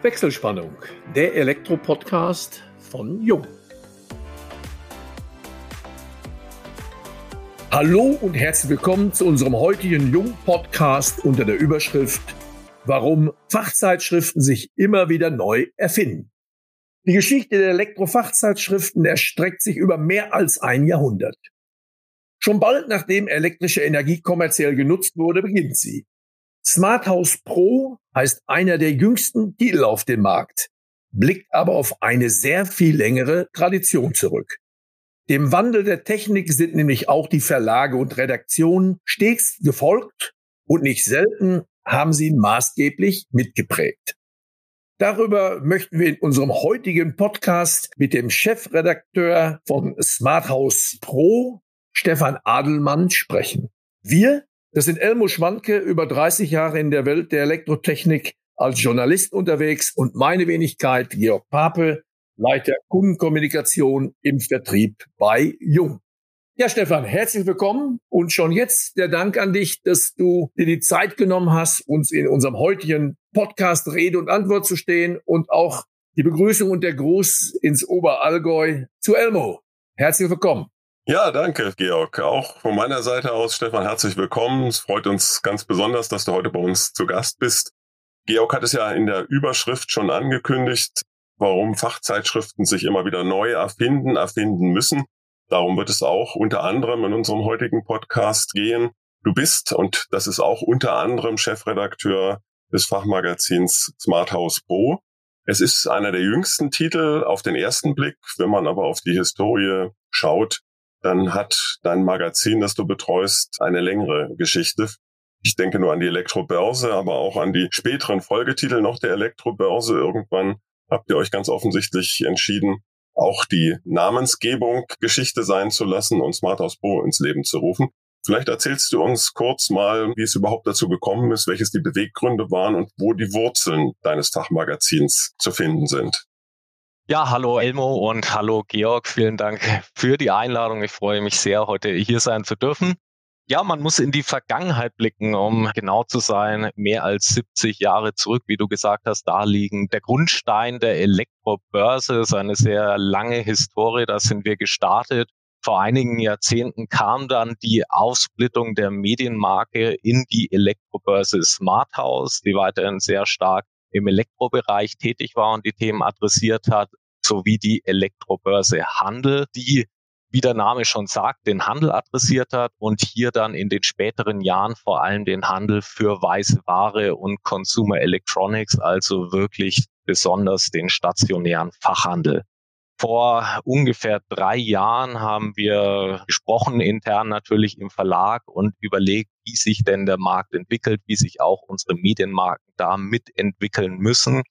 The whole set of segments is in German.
Wechselspannung, der Elektro-Podcast von Jung. Hallo und herzlich willkommen zu unserem heutigen Jung-Podcast unter der Überschrift Warum Fachzeitschriften sich immer wieder neu erfinden. Die Geschichte der Elektrofachzeitschriften erstreckt sich über mehr als ein Jahrhundert. Schon bald nachdem elektrische Energie kommerziell genutzt wurde, beginnt sie. Smart House Pro heißt einer der jüngsten Titel auf dem Markt, blickt aber auf eine sehr viel längere Tradition zurück. Dem Wandel der Technik sind nämlich auch die Verlage und Redaktionen stets gefolgt und nicht selten haben sie maßgeblich mitgeprägt. Darüber möchten wir in unserem heutigen Podcast mit dem Chefredakteur von Smart House Pro, Stefan Adelmann, sprechen. Wir das sind Elmo Schwanke, über 30 Jahre in der Welt der Elektrotechnik als Journalist unterwegs und meine Wenigkeit Georg Pape, Leiter Kundenkommunikation im Vertrieb bei Jung. Ja, Stefan, herzlich willkommen und schon jetzt der Dank an dich, dass du dir die Zeit genommen hast, uns in unserem heutigen Podcast Rede und Antwort zu stehen und auch die Begrüßung und der Gruß ins Oberallgäu zu Elmo. Herzlich willkommen. Ja, danke, Georg. Auch von meiner Seite aus, Stefan, herzlich willkommen. Es freut uns ganz besonders, dass du heute bei uns zu Gast bist. Georg hat es ja in der Überschrift schon angekündigt, warum Fachzeitschriften sich immer wieder neu erfinden, erfinden müssen. Darum wird es auch unter anderem in unserem heutigen Podcast gehen. Du bist, und das ist auch unter anderem Chefredakteur des Fachmagazins Smart House Pro. Es ist einer der jüngsten Titel auf den ersten Blick. Wenn man aber auf die Historie schaut, dann hat dein Magazin, das du betreust, eine längere Geschichte. Ich denke nur an die Elektrobörse, aber auch an die späteren Folgetitel noch der Elektrobörse. Irgendwann habt ihr euch ganz offensichtlich entschieden, auch die Namensgebung Geschichte sein zu lassen und Smart House Pro ins Leben zu rufen. Vielleicht erzählst du uns kurz mal, wie es überhaupt dazu gekommen ist, welches die Beweggründe waren und wo die Wurzeln deines Fachmagazins zu finden sind. Ja, hallo Elmo und hallo Georg. Vielen Dank für die Einladung. Ich freue mich sehr, heute hier sein zu dürfen. Ja, man muss in die Vergangenheit blicken, um genau zu sein. Mehr als 70 Jahre zurück, wie du gesagt hast, da liegen der Grundstein der Elektrobörse, ist eine sehr lange Historie. Da sind wir gestartet. Vor einigen Jahrzehnten kam dann die Aufsplittung der Medienmarke in die Elektrobörse Smart House, die weiterhin sehr stark im Elektrobereich tätig war und die Themen adressiert hat, sowie die Elektrobörse Handel, die wie der Name schon sagt, den Handel adressiert hat und hier dann in den späteren Jahren vor allem den Handel für weiße Ware und Consumer Electronics, also wirklich besonders den stationären Fachhandel. Vor ungefähr drei Jahren haben wir gesprochen, intern natürlich im Verlag und überlegt, wie sich denn der Markt entwickelt, wie sich auch unsere Medienmarken da mitentwickeln müssen.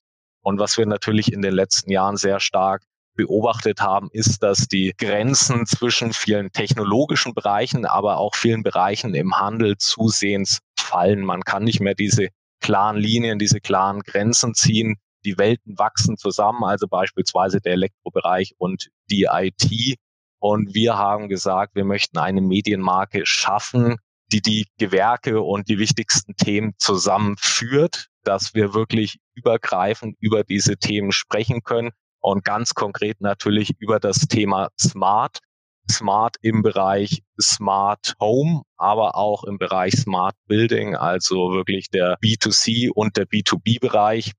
Und was wir natürlich in den letzten Jahren sehr stark beobachtet haben, ist, dass die Grenzen zwischen vielen technologischen Bereichen, aber auch vielen Bereichen im Handel zusehends fallen. Man kann nicht mehr diese klaren Linien, diese klaren Grenzen ziehen, die Welten wachsen zusammen, also beispielsweise der Elektrobereich und die IT. Und wir haben gesagt, wir möchten eine Medienmarke schaffen, die die Gewerke und die wichtigsten Themen zusammenführt, dass wir wirklich übergreifend über diese Themen sprechen können und ganz konkret natürlich über das Thema Smart. Smart im Bereich Smart Home, aber auch im Bereich Smart Building, also wirklich der B2C und der B2B-Bereich.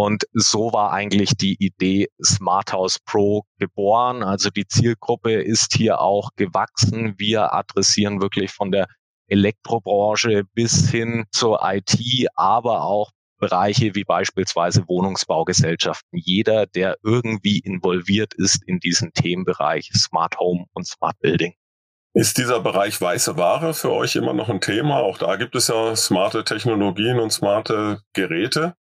Und so war eigentlich die Idee Smart House Pro geboren. Also die Zielgruppe ist hier auch gewachsen. Wir adressieren wirklich von der Elektrobranche bis hin zur IT, aber auch Bereiche wie beispielsweise Wohnungsbaugesellschaften. Jeder, der irgendwie involviert ist in diesen Themenbereich Smart Home und Smart Building. Ist dieser Bereich weiße Ware für euch immer noch ein Thema? Auch da gibt es ja smarte Technologien und smarte Geräte.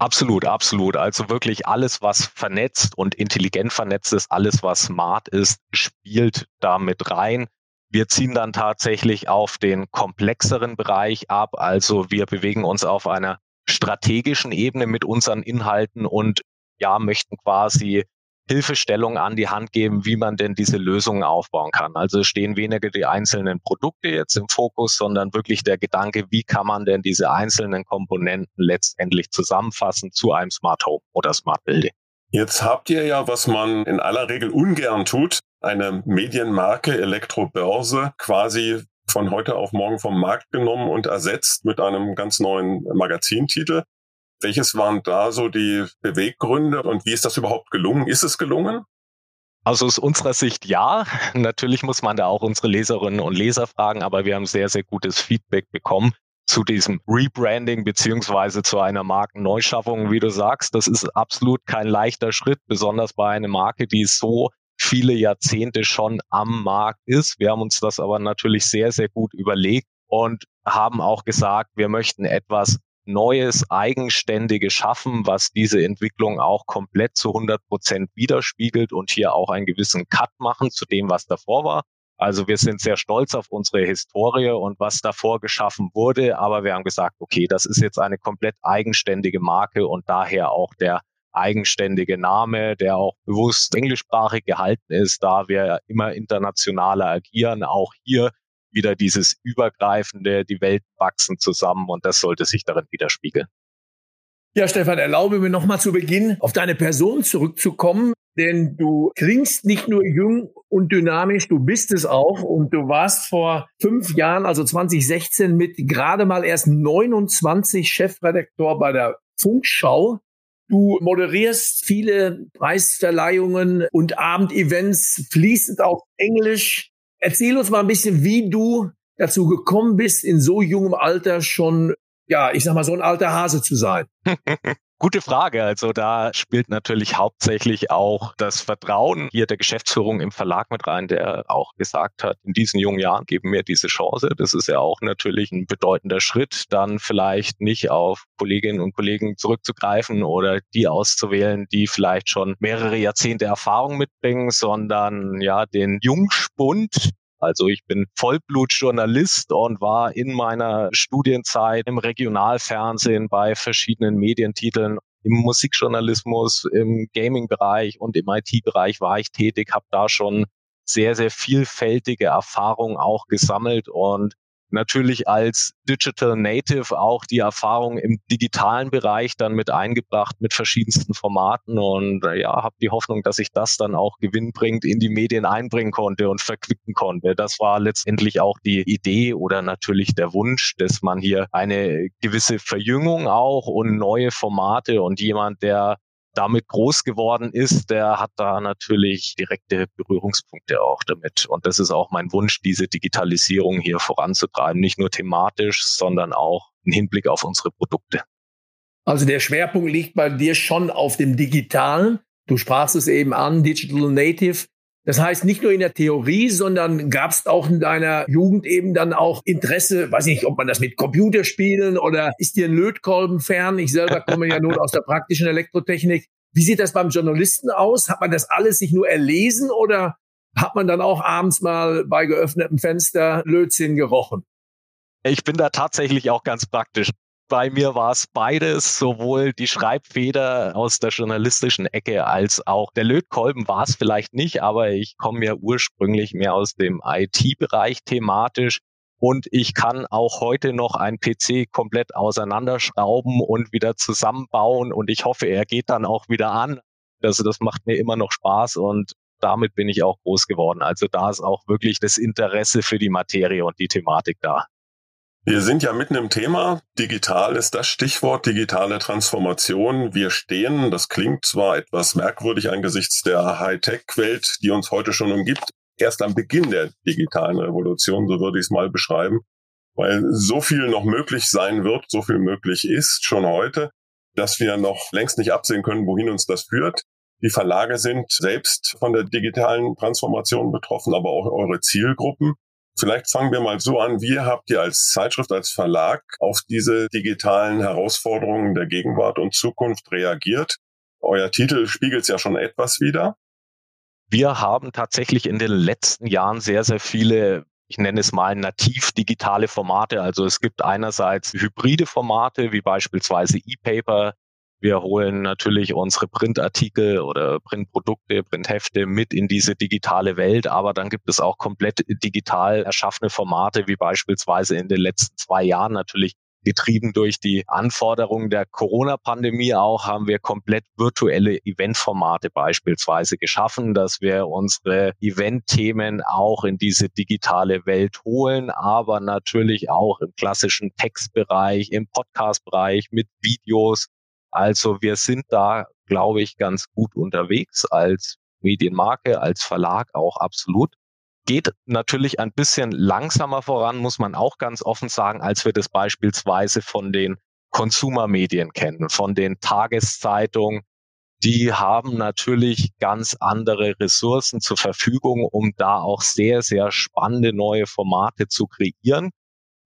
Absolut, absolut. Also wirklich alles, was vernetzt und intelligent vernetzt ist, alles, was smart ist, spielt da mit rein. Wir ziehen dann tatsächlich auf den komplexeren Bereich ab. Also wir bewegen uns auf einer strategischen Ebene mit unseren Inhalten und ja, möchten quasi Hilfestellung an die Hand geben, wie man denn diese Lösungen aufbauen kann. Also stehen weniger die einzelnen Produkte jetzt im Fokus, sondern wirklich der Gedanke, wie kann man denn diese einzelnen Komponenten letztendlich zusammenfassen zu einem Smart Home oder Smart Building. Jetzt habt ihr ja, was man in aller Regel ungern tut, eine Medienmarke Elektrobörse quasi von heute auf morgen vom Markt genommen und ersetzt mit einem ganz neuen Magazintitel. Welches waren da so die Beweggründe und wie ist das überhaupt gelungen? Ist es gelungen? Also aus unserer Sicht ja. Natürlich muss man da auch unsere Leserinnen und Leser fragen, aber wir haben sehr, sehr gutes Feedback bekommen zu diesem Rebranding beziehungsweise zu einer Markenneuschaffung, wie du sagst. Das ist absolut kein leichter Schritt, besonders bei einer Marke, die so viele Jahrzehnte schon am Markt ist. Wir haben uns das aber natürlich sehr, sehr gut überlegt und haben auch gesagt, wir möchten etwas Neues, Eigenständiges schaffen, was diese Entwicklung auch komplett zu 100 Prozent widerspiegelt und hier auch einen gewissen Cut machen zu dem, was davor war. Also wir sind sehr stolz auf unsere Historie und was davor geschaffen wurde, aber wir haben gesagt, okay, das ist jetzt eine komplett eigenständige Marke und daher auch der eigenständige Name, der auch bewusst englischsprachig gehalten ist, da wir immer internationaler agieren, auch hier wieder dieses übergreifende, die Welt wachsen zusammen und das sollte sich darin widerspiegeln. Ja, Stefan, erlaube mir nochmal zu Beginn auf deine Person zurückzukommen, denn du klingst nicht nur jung und dynamisch, du bist es auch und du warst vor fünf Jahren, also 2016, mit gerade mal erst 29 Chefredaktor bei der Funkschau. Du moderierst viele Preisverleihungen und Abendevents fließend auf Englisch. Erzähl uns mal ein bisschen, wie du dazu gekommen bist, in so jungem Alter schon, ja, ich sag mal, so ein alter Hase zu sein. Gute Frage. Also da spielt natürlich hauptsächlich auch das Vertrauen hier der Geschäftsführung im Verlag mit rein, der auch gesagt hat, in diesen jungen Jahren geben wir diese Chance. Das ist ja auch natürlich ein bedeutender Schritt, dann vielleicht nicht auf Kolleginnen und Kollegen zurückzugreifen oder die auszuwählen, die vielleicht schon mehrere Jahrzehnte Erfahrung mitbringen, sondern ja den Jungspund, also ich bin Vollblutjournalist und war in meiner Studienzeit im Regionalfernsehen bei verschiedenen Medientiteln. Im Musikjournalismus, im Gaming-Bereich und im IT-Bereich war ich tätig, habe da schon sehr, sehr vielfältige Erfahrungen auch gesammelt und natürlich als Digital Native auch die Erfahrung im digitalen Bereich dann mit eingebracht mit verschiedensten Formaten und äh, ja, habe die Hoffnung, dass ich das dann auch gewinnbringend in die Medien einbringen konnte und verquicken konnte. Das war letztendlich auch die Idee oder natürlich der Wunsch, dass man hier eine gewisse Verjüngung auch und neue Formate und jemand, der damit groß geworden ist, der hat da natürlich direkte Berührungspunkte auch damit. Und das ist auch mein Wunsch, diese Digitalisierung hier voranzutreiben, nicht nur thematisch, sondern auch im Hinblick auf unsere Produkte. Also der Schwerpunkt liegt bei dir schon auf dem Digitalen. Du sprachst es eben an, Digital Native. Das heißt, nicht nur in der Theorie, sondern gab es auch in deiner Jugend eben dann auch Interesse, weiß nicht, ob man das mit Computerspielen oder ist dir ein Lötkolben fern? Ich selber komme ja nun aus der praktischen Elektrotechnik. Wie sieht das beim Journalisten aus? Hat man das alles sich nur erlesen oder hat man dann auch abends mal bei geöffnetem Fenster Lötzinn gerochen? Ich bin da tatsächlich auch ganz praktisch. Bei mir war es beides, sowohl die Schreibfeder aus der journalistischen Ecke als auch der Lötkolben war es vielleicht nicht, aber ich komme ja ursprünglich mehr aus dem IT-Bereich thematisch. Und ich kann auch heute noch ein PC komplett auseinanderschrauben und wieder zusammenbauen. Und ich hoffe, er geht dann auch wieder an. Also das macht mir immer noch Spaß und damit bin ich auch groß geworden. Also da ist auch wirklich das Interesse für die Materie und die Thematik da. Wir sind ja mitten im Thema. Digital ist das Stichwort, digitale Transformation. Wir stehen, das klingt zwar etwas merkwürdig angesichts der Hightech-Welt, die uns heute schon umgibt, erst am Beginn der digitalen Revolution, so würde ich es mal beschreiben, weil so viel noch möglich sein wird, so viel möglich ist schon heute, dass wir noch längst nicht absehen können, wohin uns das führt. Die Verlage sind selbst von der digitalen Transformation betroffen, aber auch eure Zielgruppen. Vielleicht fangen wir mal so an. Wie habt ihr als Zeitschrift, als Verlag auf diese digitalen Herausforderungen der Gegenwart und Zukunft reagiert? Euer Titel spiegelt es ja schon etwas wieder. Wir haben tatsächlich in den letzten Jahren sehr, sehr viele ich nenne es mal nativ digitale Formate. Also es gibt einerseits hybride Formate wie beispielsweise E-Paper, Wir holen natürlich unsere Printartikel oder Printprodukte, Printhefte mit in diese digitale Welt, aber dann gibt es auch komplett digital erschaffene Formate, wie beispielsweise in den letzten zwei Jahren natürlich getrieben durch die Anforderungen der Corona-Pandemie auch, haben wir komplett virtuelle Eventformate beispielsweise geschaffen, dass wir unsere Event-Themen auch in diese digitale Welt holen, aber natürlich auch im klassischen Textbereich, im Podcast-Bereich mit Videos. Also wir sind da, glaube ich, ganz gut unterwegs als Medienmarke, als Verlag auch absolut geht natürlich ein bisschen langsamer voran, muss man auch ganz offen sagen, als wir das beispielsweise von den Konsumermedien kennen, von den Tageszeitungen. Die haben natürlich ganz andere Ressourcen zur Verfügung, um da auch sehr, sehr spannende neue Formate zu kreieren.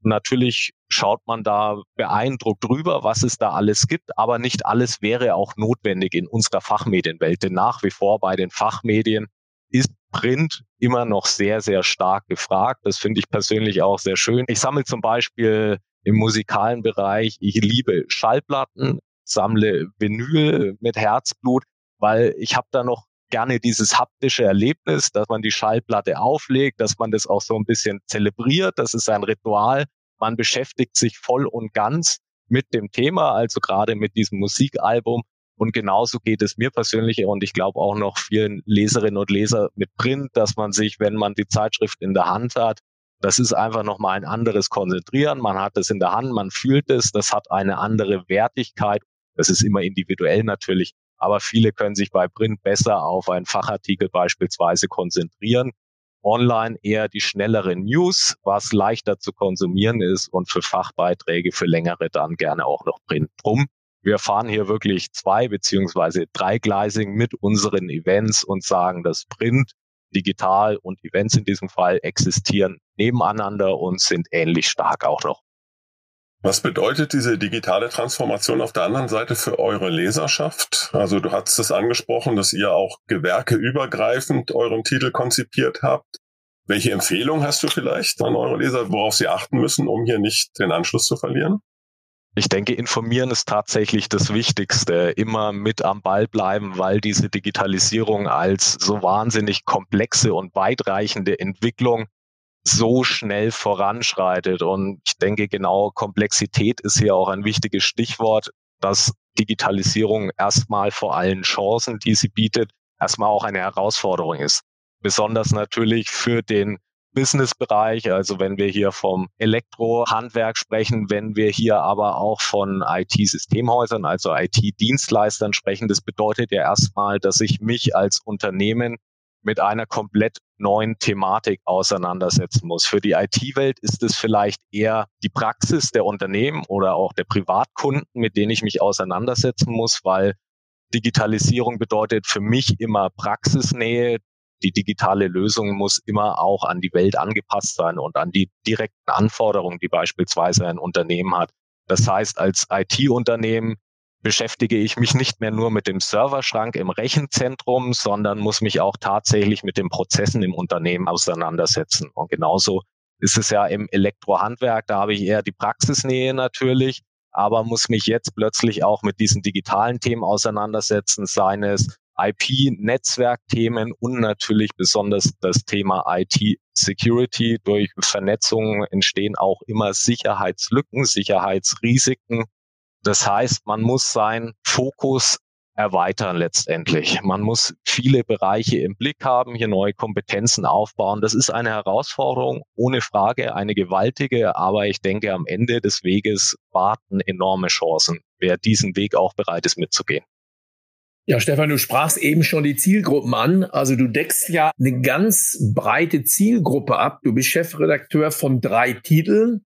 Natürlich schaut man da beeindruckt drüber, was es da alles gibt, aber nicht alles wäre auch notwendig in unserer Fachmedienwelt. Denn nach wie vor bei den Fachmedien ist Print immer noch sehr, sehr stark gefragt. Das finde ich persönlich auch sehr schön. Ich sammle zum Beispiel im musikalen Bereich, ich liebe Schallplatten, sammle Vinyl mit Herzblut, weil ich habe da noch gerne dieses haptische Erlebnis, dass man die Schallplatte auflegt, dass man das auch so ein bisschen zelebriert. Das ist ein Ritual. Man beschäftigt sich voll und ganz mit dem Thema, also gerade mit diesem Musikalbum. Und genauso geht es mir persönlich und ich glaube auch noch vielen Leserinnen und Leser mit Print, dass man sich, wenn man die Zeitschrift in der Hand hat, das ist einfach nochmal ein anderes Konzentrieren. Man hat es in der Hand, man fühlt es, das hat eine andere Wertigkeit. Das ist immer individuell natürlich, aber viele können sich bei Print besser auf einen Fachartikel beispielsweise konzentrieren. Online eher die schnelleren News, was leichter zu konsumieren ist und für Fachbeiträge, für längere dann gerne auch noch Print. Drum wir fahren hier wirklich zwei beziehungsweise dreigleisig mit unseren Events und sagen, dass Print, digital und Events in diesem Fall existieren nebeneinander und sind ähnlich stark auch noch. Was bedeutet diese digitale Transformation auf der anderen Seite für eure Leserschaft? Also du hast es angesprochen, dass ihr auch gewerkeübergreifend euren Titel konzipiert habt. Welche Empfehlung hast du vielleicht an eure Leser, worauf sie achten müssen, um hier nicht den Anschluss zu verlieren? Ich denke, informieren ist tatsächlich das Wichtigste. Immer mit am Ball bleiben, weil diese Digitalisierung als so wahnsinnig komplexe und weitreichende Entwicklung so schnell voranschreitet. Und ich denke, genau Komplexität ist hier auch ein wichtiges Stichwort, dass Digitalisierung erstmal vor allen Chancen, die sie bietet, erstmal auch eine Herausforderung ist. Besonders natürlich für den Businessbereich, also wenn wir hier vom Elektrohandwerk sprechen, wenn wir hier aber auch von IT-Systemhäusern, also IT-Dienstleistern sprechen, das bedeutet ja erstmal, dass ich mich als Unternehmen mit einer komplett neuen Thematik auseinandersetzen muss. Für die IT-Welt ist es vielleicht eher die Praxis der Unternehmen oder auch der Privatkunden, mit denen ich mich auseinandersetzen muss, weil Digitalisierung bedeutet für mich immer Praxisnähe die digitale Lösung muss immer auch an die Welt angepasst sein und an die direkten Anforderungen, die beispielsweise ein Unternehmen hat. Das heißt, als IT-Unternehmen beschäftige ich mich nicht mehr nur mit dem Serverschrank im Rechenzentrum, sondern muss mich auch tatsächlich mit den Prozessen im Unternehmen auseinandersetzen. Und genauso ist es ja im Elektrohandwerk, da habe ich eher die Praxisnähe natürlich, aber muss mich jetzt plötzlich auch mit diesen digitalen Themen auseinandersetzen, seien es IP-Netzwerkthemen und natürlich besonders das Thema IT-Security. Durch Vernetzung entstehen auch immer Sicherheitslücken, Sicherheitsrisiken. Das heißt, man muss seinen Fokus erweitern letztendlich. Man muss viele Bereiche im Blick haben, hier neue Kompetenzen aufbauen. Das ist eine Herausforderung, ohne Frage, eine gewaltige, aber ich denke, am Ende des Weges warten enorme Chancen, wer diesen Weg auch bereit ist mitzugehen. Ja, Stefan, du sprachst eben schon die Zielgruppen an. Also du deckst ja eine ganz breite Zielgruppe ab. Du bist Chefredakteur von drei Titeln.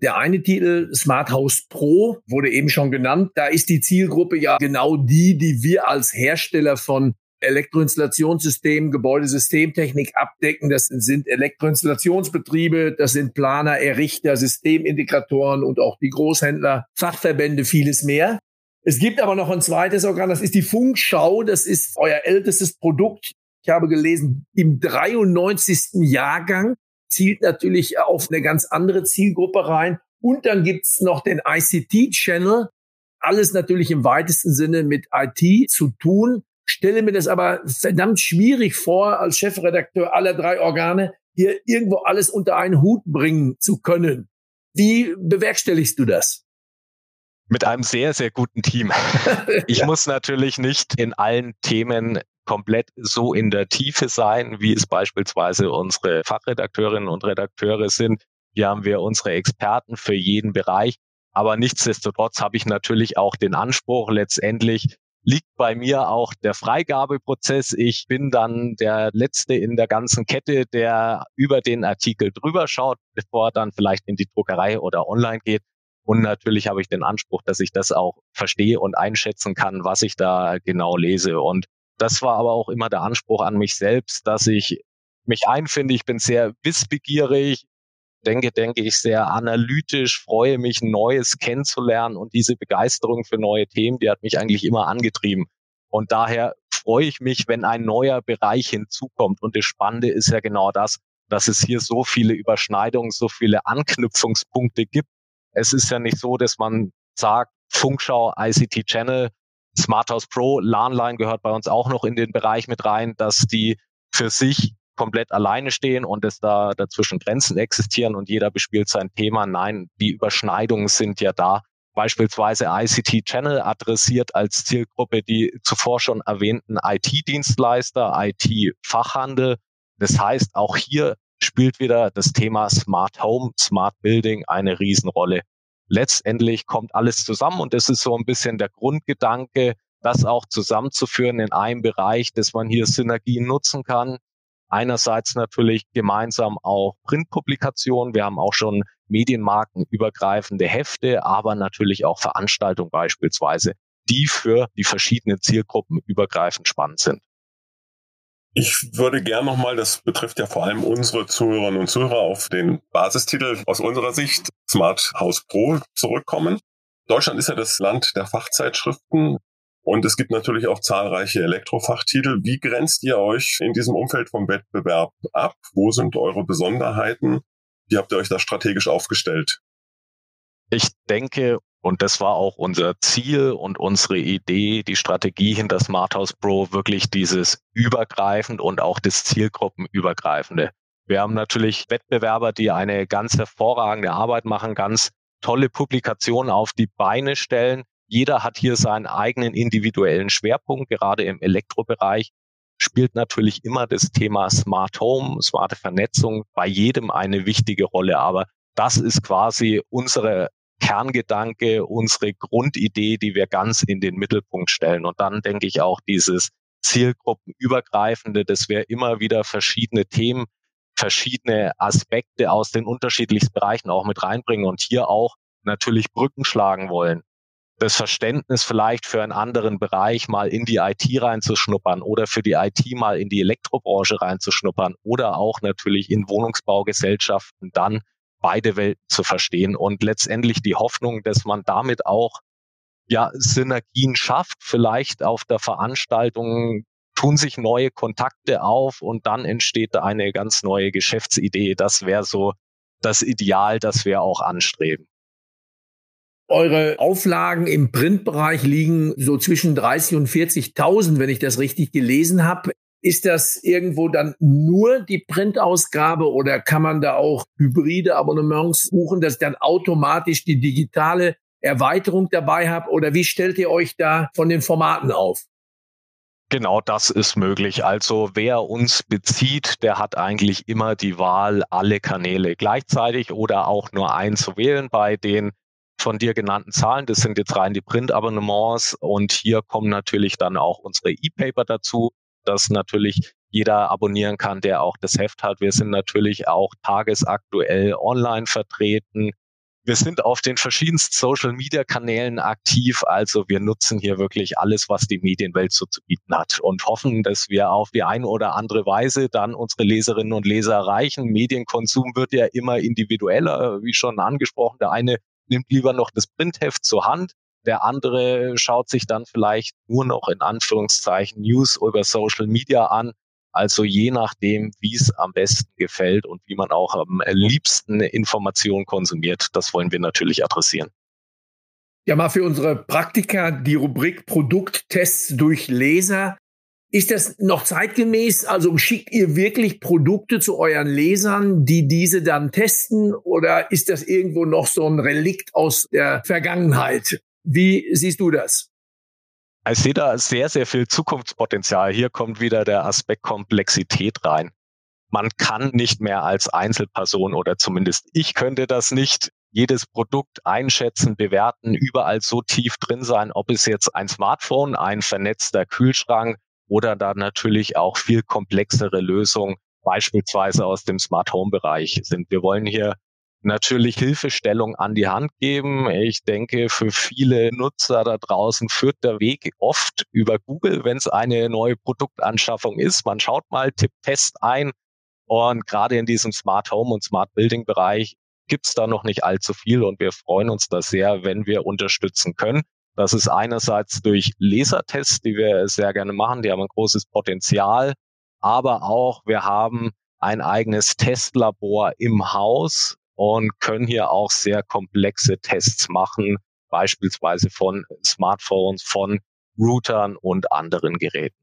Der eine Titel Smart House Pro wurde eben schon genannt. Da ist die Zielgruppe ja genau die, die wir als Hersteller von Elektroinstallationssystemen, Gebäudesystemtechnik abdecken. Das sind Elektroinstallationsbetriebe, das sind Planer, Errichter, Systemintegratoren und auch die Großhändler, Fachverbände, vieles mehr. Es gibt aber noch ein zweites Organ, das ist die Funkschau. Das ist euer ältestes Produkt. Ich habe gelesen, im 93. Jahrgang zielt natürlich auf eine ganz andere Zielgruppe rein. Und dann gibt's noch den ICT-Channel. alles natürlich im weitesten Sinne mit IT zu tun. Stelle mir das aber verdammt schwierig vor, als Chefredakteur aller drei Organe hier irgendwo alles unter einen Hut bringen zu können. Wie bewerkstelligst du das? Mit einem sehr, sehr guten Team. Ich ja. muss natürlich nicht in allen Themen komplett so in der Tiefe sein, wie es beispielsweise unsere Fachredakteurinnen und Redakteure sind. Hier haben wir unsere Experten für jeden Bereich. Aber nichtsdestotrotz habe ich natürlich auch den Anspruch, letztendlich liegt bei mir auch der Freigabeprozess. Ich bin dann der Letzte in der ganzen Kette, der über den Artikel drüber schaut, bevor er dann vielleicht in die Druckerei oder online geht. Und natürlich habe ich den Anspruch, dass ich das auch verstehe und einschätzen kann, was ich da genau lese. Und das war aber auch immer der Anspruch an mich selbst, dass ich mich einfinde. Ich bin sehr wissbegierig, denke, denke ich sehr analytisch, freue mich, Neues kennenzulernen und diese Begeisterung für neue Themen, die hat mich eigentlich immer angetrieben. Und daher freue ich mich, wenn ein neuer Bereich hinzukommt. Und das Spannende ist ja genau das, dass es hier so viele Überschneidungen, so viele Anknüpfungspunkte gibt es ist ja nicht so, dass man sagt, Funkschau, ICT Channel, Smart House Pro, LANline gehört bei uns auch noch in den Bereich mit rein, dass die für sich komplett alleine stehen und dass da dazwischen Grenzen existieren und jeder bespielt sein Thema. Nein, die Überschneidungen sind ja da. Beispielsweise ICT Channel adressiert als Zielgruppe die zuvor schon erwähnten IT-Dienstleister, IT-Fachhandel. Das heißt, auch hier spielt wieder das Thema Smart Home, Smart Building eine Riesenrolle. Letztendlich kommt alles zusammen und das ist so ein bisschen der Grundgedanke, das auch zusammenzuführen in einem Bereich, dass man hier Synergien nutzen kann. Einerseits natürlich gemeinsam auch Printpublikationen. Wir haben auch schon medienmarkenübergreifende Hefte, aber natürlich auch Veranstaltungen beispielsweise, die für die verschiedenen Zielgruppen übergreifend spannend sind. Ich würde gern nochmal, das betrifft ja vor allem unsere Zuhörerinnen und Zuhörer, auf den Basistitel aus unserer Sicht Smart House Pro zurückkommen. Deutschland ist ja das Land der Fachzeitschriften und es gibt natürlich auch zahlreiche Elektrofachtitel. Wie grenzt ihr euch in diesem Umfeld vom Wettbewerb ab? Wo sind eure Besonderheiten? Wie habt ihr euch da strategisch aufgestellt? Ich denke, und das war auch unser Ziel und unsere Idee, die Strategie hinter Smart House Pro, wirklich dieses übergreifend und auch das Zielgruppenübergreifende. Wir haben natürlich Wettbewerber, die eine ganz hervorragende Arbeit machen, ganz tolle Publikationen auf die Beine stellen. Jeder hat hier seinen eigenen individuellen Schwerpunkt, gerade im Elektrobereich spielt natürlich immer das Thema Smart Home, smarte Vernetzung bei jedem eine wichtige Rolle. Aber das ist quasi unsere Kerngedanke, unsere Grundidee, die wir ganz in den Mittelpunkt stellen. Und dann denke ich auch dieses Zielgruppenübergreifende, dass wir immer wieder verschiedene Themen, verschiedene Aspekte aus den unterschiedlichsten Bereichen auch mit reinbringen und hier auch natürlich Brücken schlagen wollen. Das Verständnis vielleicht für einen anderen Bereich mal in die IT reinzuschnuppern oder für die IT mal in die Elektrobranche reinzuschnuppern oder auch natürlich in Wohnungsbaugesellschaften dann beide Welten zu verstehen und letztendlich die Hoffnung, dass man damit auch ja Synergien schafft, vielleicht auf der Veranstaltung tun sich neue Kontakte auf und dann entsteht eine ganz neue Geschäftsidee. Das wäre so das Ideal, das wir auch anstreben. Eure Auflagen im Printbereich liegen so zwischen 30 und 40.000, wenn ich das richtig gelesen habe. Ist das irgendwo dann nur die Printausgabe oder kann man da auch hybride Abonnements buchen, dass ich dann automatisch die digitale Erweiterung dabei habe? Oder wie stellt ihr euch da von den Formaten auf? Genau das ist möglich. Also wer uns bezieht, der hat eigentlich immer die Wahl, alle Kanäle gleichzeitig oder auch nur einen zu wählen bei den von dir genannten Zahlen. Das sind jetzt rein die Printabonnements und hier kommen natürlich dann auch unsere E-Paper dazu dass natürlich jeder abonnieren kann, der auch das Heft hat. Wir sind natürlich auch tagesaktuell online vertreten. Wir sind auf den verschiedensten Social-Media-Kanälen aktiv. Also wir nutzen hier wirklich alles, was die Medienwelt so zu bieten hat und hoffen, dass wir auf die eine oder andere Weise dann unsere Leserinnen und Leser erreichen. Medienkonsum wird ja immer individueller, wie schon angesprochen. Der eine nimmt lieber noch das Printheft zur Hand. Der andere schaut sich dann vielleicht nur noch in Anführungszeichen News über Social Media an. Also je nachdem, wie es am besten gefällt und wie man auch am liebsten Informationen konsumiert, das wollen wir natürlich adressieren. Ja, mal für unsere Praktiker die Rubrik Produkttests durch Leser. Ist das noch zeitgemäß? Also schickt ihr wirklich Produkte zu euren Lesern, die diese dann testen? Oder ist das irgendwo noch so ein Relikt aus der Vergangenheit? Wie siehst du das? Ich sehe da sehr, sehr viel Zukunftspotenzial. Hier kommt wieder der Aspekt Komplexität rein. Man kann nicht mehr als Einzelperson oder zumindest ich könnte das nicht jedes Produkt einschätzen, bewerten, überall so tief drin sein, ob es jetzt ein Smartphone, ein vernetzter Kühlschrank oder dann natürlich auch viel komplexere Lösungen, beispielsweise aus dem Smart Home Bereich sind. Wir wollen hier natürlich Hilfestellung an die Hand geben. Ich denke, für viele Nutzer da draußen führt der Weg oft über Google, wenn es eine neue Produktanschaffung ist. Man schaut mal, tippt Test ein und gerade in diesem Smart Home und Smart Building Bereich gibt's da noch nicht allzu viel und wir freuen uns da sehr, wenn wir unterstützen können. Das ist einerseits durch Lasertests, die wir sehr gerne machen, die haben ein großes Potenzial, aber auch wir haben ein eigenes Testlabor im Haus und können hier auch sehr komplexe Tests machen, beispielsweise von Smartphones, von Routern und anderen Geräten.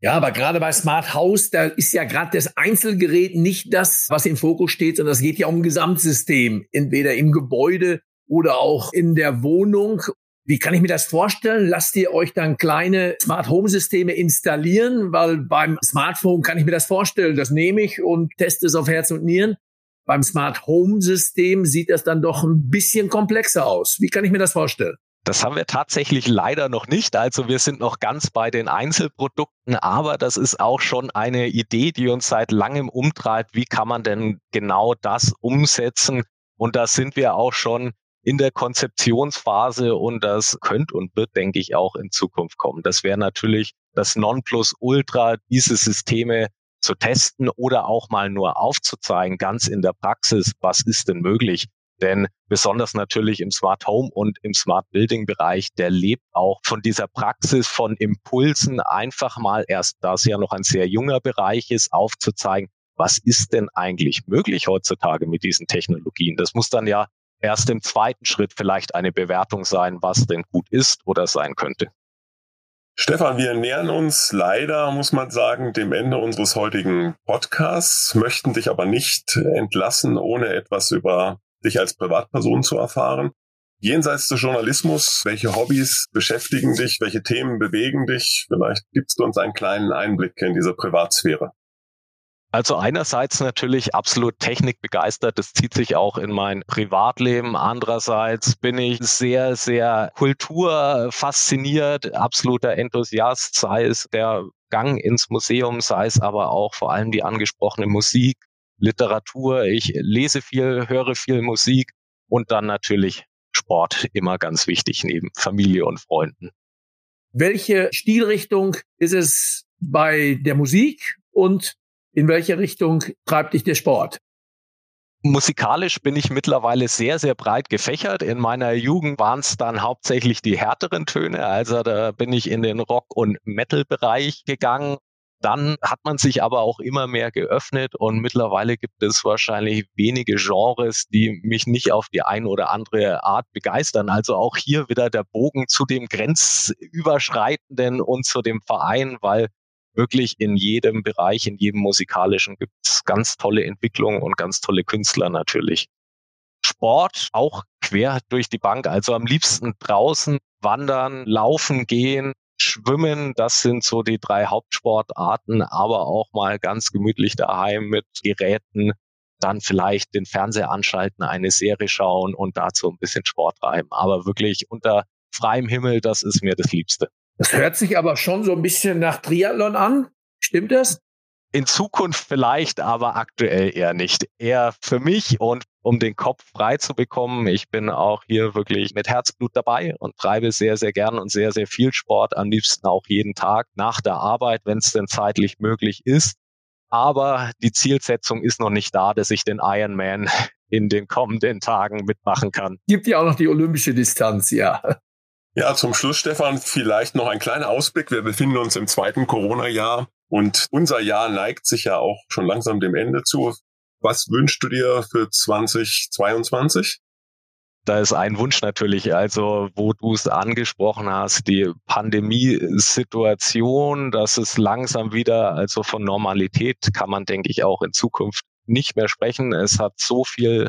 Ja, aber gerade bei Smart House, da ist ja gerade das Einzelgerät nicht das, was im Fokus steht, sondern es geht ja um ein Gesamtsystem, entweder im Gebäude oder auch in der Wohnung. Wie kann ich mir das vorstellen? Lasst ihr euch dann kleine Smart Home Systeme installieren? Weil beim Smartphone kann ich mir das vorstellen. Das nehme ich und teste es auf Herz und Nieren. Beim Smart Home System sieht das dann doch ein bisschen komplexer aus. Wie kann ich mir das vorstellen? Das haben wir tatsächlich leider noch nicht. Also wir sind noch ganz bei den Einzelprodukten, aber das ist auch schon eine Idee, die uns seit langem umtreibt. Wie kann man denn genau das umsetzen? Und da sind wir auch schon in der Konzeptionsphase und das könnte und wird, denke ich, auch in Zukunft kommen. Das wäre natürlich das Nonplusultra, diese Systeme zu testen oder auch mal nur aufzuzeigen, ganz in der Praxis, was ist denn möglich. Denn besonders natürlich im Smart Home und im Smart Building Bereich, der lebt auch von dieser Praxis von Impulsen, einfach mal erst, da es ja noch ein sehr junger Bereich ist, aufzuzeigen, was ist denn eigentlich möglich heutzutage mit diesen Technologien? Das muss dann ja erst im zweiten Schritt vielleicht eine Bewertung sein, was denn gut ist oder sein könnte. Stefan, wir nähern uns leider, muss man sagen, dem Ende unseres heutigen Podcasts, möchten dich aber nicht entlassen, ohne etwas über dich als Privatperson zu erfahren. Jenseits des Journalismus, welche Hobbys beschäftigen dich, welche Themen bewegen dich? Vielleicht gibst du uns einen kleinen Einblick in diese Privatsphäre. Also einerseits natürlich absolut technikbegeistert, das zieht sich auch in mein Privatleben. Andererseits bin ich sehr, sehr kulturfasziniert, absoluter Enthusiast, sei es der Gang ins Museum, sei es aber auch vor allem die angesprochene Musik, Literatur, ich lese viel, höre viel Musik und dann natürlich Sport immer ganz wichtig neben Familie und Freunden. Welche Stilrichtung ist es bei der Musik und in welche Richtung treibt dich der Sport? Musikalisch bin ich mittlerweile sehr, sehr breit gefächert. In meiner Jugend waren es dann hauptsächlich die härteren Töne. Also da bin ich in den Rock- und Metal-Bereich gegangen dann hat man sich aber auch immer mehr geöffnet und mittlerweile gibt es wahrscheinlich wenige Genres, die mich nicht auf die eine oder andere Art begeistern. Also auch hier wieder der Bogen zu dem Grenzüberschreitenden und zu dem Verein, weil wirklich in jedem Bereich, in jedem musikalischen gibt es ganz tolle Entwicklungen und ganz tolle Künstler natürlich. Sport auch quer durch die Bank, also am liebsten draußen wandern, laufen gehen, Schwimmen, das sind so die drei Hauptsportarten, aber auch mal ganz gemütlich daheim mit Geräten, dann vielleicht den Fernseher anschalten, eine Serie schauen und dazu ein bisschen Sport treiben. Aber wirklich unter freiem Himmel, das ist mir das Liebste. Das hört sich aber schon so ein bisschen nach Triathlon an. Stimmt das? In Zukunft vielleicht, aber aktuell eher nicht. Eher für mich und um den Kopf frei zu bekommen. Ich bin auch hier wirklich mit Herzblut dabei und treibe sehr, sehr gern und sehr, sehr viel Sport. Am liebsten auch jeden Tag nach der Arbeit, wenn es denn zeitlich möglich ist. Aber die Zielsetzung ist noch nicht da, dass ich den Ironman in den kommenden Tagen mitmachen kann. Gibt ja auch noch die olympische Distanz, ja. Ja, zum Schluss, Stefan, vielleicht noch ein kleiner Ausblick. Wir befinden uns im zweiten Corona-Jahr. Und unser Jahr neigt sich ja auch schon langsam dem Ende zu. Was wünschst du dir für 2022? da ist ein Wunsch natürlich, also wo du es angesprochen hast, die Pandemiesituation, dass es langsam wieder, also von Normalität kann man, denke ich, auch in Zukunft nicht mehr sprechen. Es hat so viel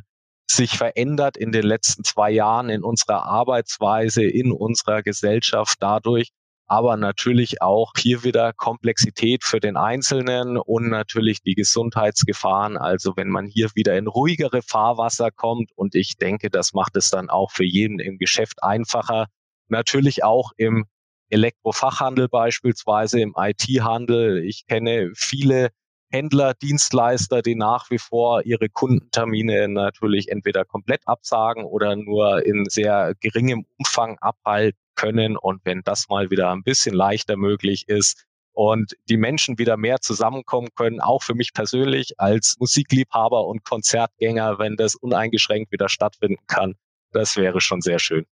sich verändert in den letzten zwei Jahren in unserer Arbeitsweise, in unserer Gesellschaft dadurch, aber natürlich auch hier wieder Komplexität für den Einzelnen und natürlich die Gesundheitsgefahren. Also wenn man hier wieder in ruhigere Fahrwasser kommt und ich denke, das macht es dann auch für jeden im Geschäft einfacher. Natürlich auch im Elektrofachhandel beispielsweise, im IT-Handel. Ich kenne viele Händler, Dienstleister, die nach wie vor ihre Kundentermine natürlich entweder komplett absagen oder nur in sehr geringem Umfang abhalten können. Und wenn das mal wieder ein bisschen leichter möglich ist und die Menschen wieder mehr zusammenkommen können, auch für mich persönlich als Musikliebhaber und Konzertgänger, wenn das uneingeschränkt wieder stattfinden kann, das wäre schon sehr schön.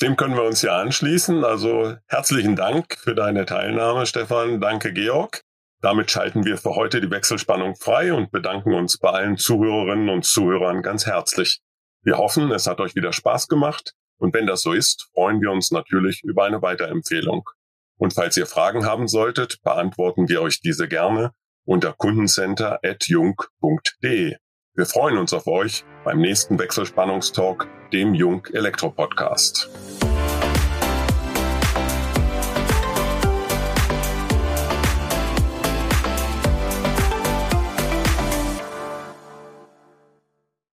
Dem können wir uns ja anschließen. Also herzlichen Dank für deine Teilnahme, Stefan. Danke, Georg. Damit schalten wir für heute die Wechselspannung frei und bedanken uns bei allen Zuhörerinnen und Zuhörern ganz herzlich. Wir hoffen, es hat euch wieder Spaß gemacht und wenn das so ist, freuen wir uns natürlich über eine Weiterempfehlung. Und falls ihr Fragen haben solltet, beantworten wir euch diese gerne unter kundencenter.jung.de. Wir freuen uns auf euch beim nächsten Wechselspannungstalk, dem Jung Elektro Podcast.